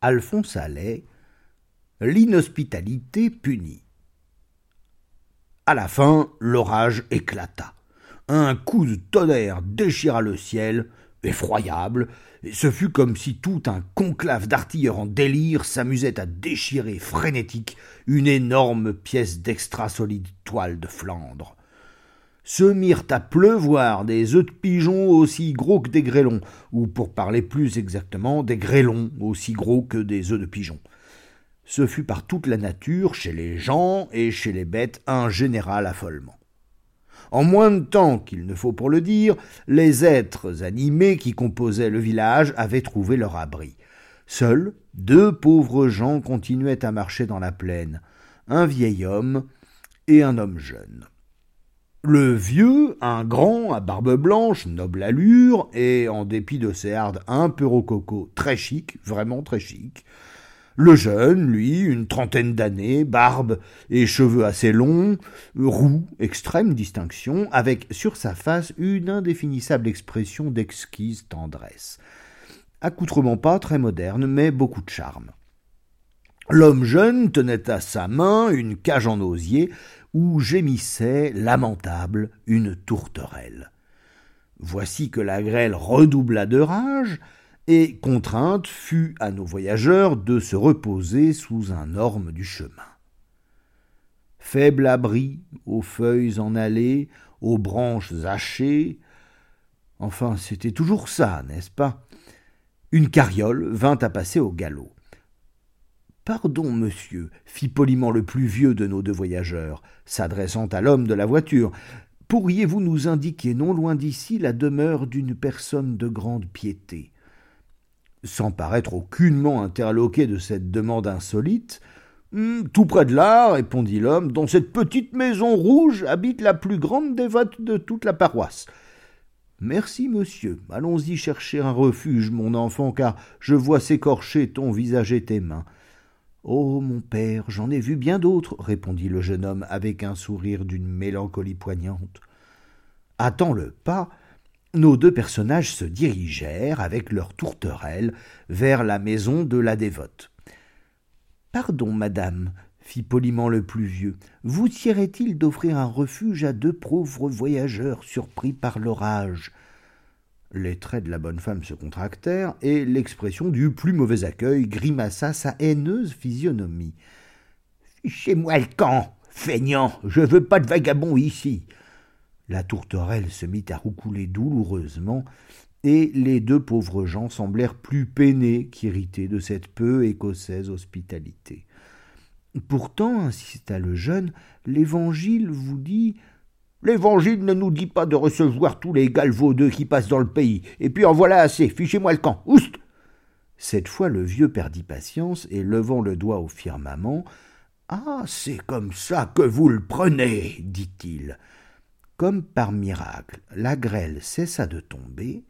Alphonse Allais, L'inhospitalité punie. À la fin, l'orage éclata. Un coup de tonnerre déchira le ciel, effroyable, et ce fut comme si tout un conclave d'artilleurs en délire s'amusait à déchirer frénétique une énorme pièce d'extra solide toile de Flandre se mirent à pleuvoir des œufs de pigeons aussi gros que des grêlons, ou pour parler plus exactement, des grêlons aussi gros que des œufs de pigeons. Ce fut par toute la nature, chez les gens et chez les bêtes, un général affolement. En moins de temps qu'il ne faut pour le dire, les êtres animés qui composaient le village avaient trouvé leur abri. Seuls deux pauvres gens continuaient à marcher dans la plaine, un vieil homme et un homme jeune. Le vieux, un grand, à barbe blanche, noble allure, et, en dépit de ses hardes un peu rococo, très chic, vraiment très chic. Le jeune, lui, une trentaine d'années, barbe et cheveux assez longs, roux, extrême distinction, avec sur sa face une indéfinissable expression d'exquise tendresse. Accoutrement pas très moderne, mais beaucoup de charme. L'homme jeune tenait à sa main une cage en osier où gémissait, lamentable, une tourterelle. Voici que la grêle redoubla de rage, et contrainte fut à nos voyageurs de se reposer sous un orme du chemin. Faible abri, aux feuilles en allées, aux branches hachées, enfin c'était toujours ça, n'est-ce pas? Une carriole vint à passer au galop. Pardon, monsieur, fit poliment le plus vieux de nos deux voyageurs, s'adressant à l'homme de la voiture. Pourriez-vous nous indiquer non loin d'ici la demeure d'une personne de grande piété? Sans paraître aucunement interloqué de cette demande insolite, hum, tout près de là, répondit l'homme, dans cette petite maison rouge habite la plus grande dévote de toute la paroisse. Merci, monsieur. Allons-y chercher un refuge, mon enfant, car je vois s'écorcher ton visage et tes mains. Oh, mon père, j'en ai vu bien d'autres, répondit le jeune homme avec un sourire d'une mélancolie poignante. Attends le pas, nos deux personnages se dirigèrent, avec leurs tourterelles, vers la maison de la dévote. Pardon, madame, fit poliment le plus vieux, vous tierait-il d'offrir un refuge à deux pauvres voyageurs surpris par l'orage? Les traits de la bonne femme se contractèrent, et l'expression du plus mauvais accueil grimaça sa haineuse physionomie. Fichez-moi le camp, feignant, je veux pas de vagabond ici. La tourterelle se mit à roucouler douloureusement, et les deux pauvres gens semblèrent plus peinés qu'irrités de cette peu écossaise hospitalité. Pourtant, insista le jeune, l'Évangile vous dit L'Évangile ne nous dit pas de recevoir tous les galvaudeux qui passent dans le pays. Et puis en voilà assez. Fichez-moi le camp. Oust Cette fois le vieux perdit patience et levant le doigt au firmament. Ah, c'est comme ça que vous le prenez, dit-il. Comme par miracle, la grêle cessa de tomber,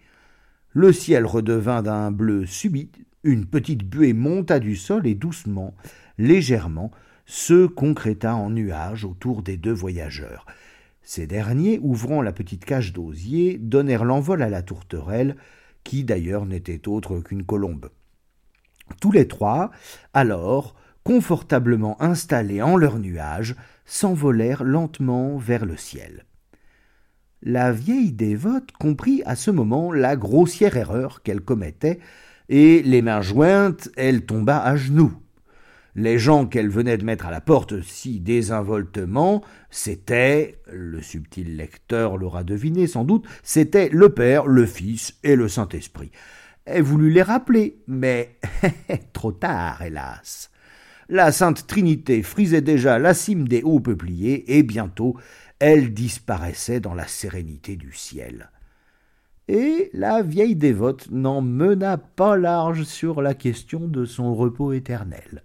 le ciel redevint d'un bleu subit, une petite buée monta du sol et doucement, légèrement, se concréta en nuages autour des deux voyageurs. Ces derniers, ouvrant la petite cage d'osier, donnèrent l'envol à la tourterelle, qui d'ailleurs n'était autre qu'une colombe. Tous les trois, alors, confortablement installés en leur nuage, s'envolèrent lentement vers le ciel. La vieille dévote comprit à ce moment la grossière erreur qu'elle commettait, et les mains jointes, elle tomba à genoux les gens qu'elle venait de mettre à la porte si désinvoltement, c'était, le subtil lecteur l'aura deviné sans doute, c'était le Père, le Fils et le Saint-Esprit. Elle voulut les rappeler, mais trop tard, hélas. La Sainte Trinité frisait déjà la cime des hauts peupliers, et bientôt elle disparaissait dans la sérénité du ciel. Et la vieille dévote n'en mena pas large sur la question de son repos éternel.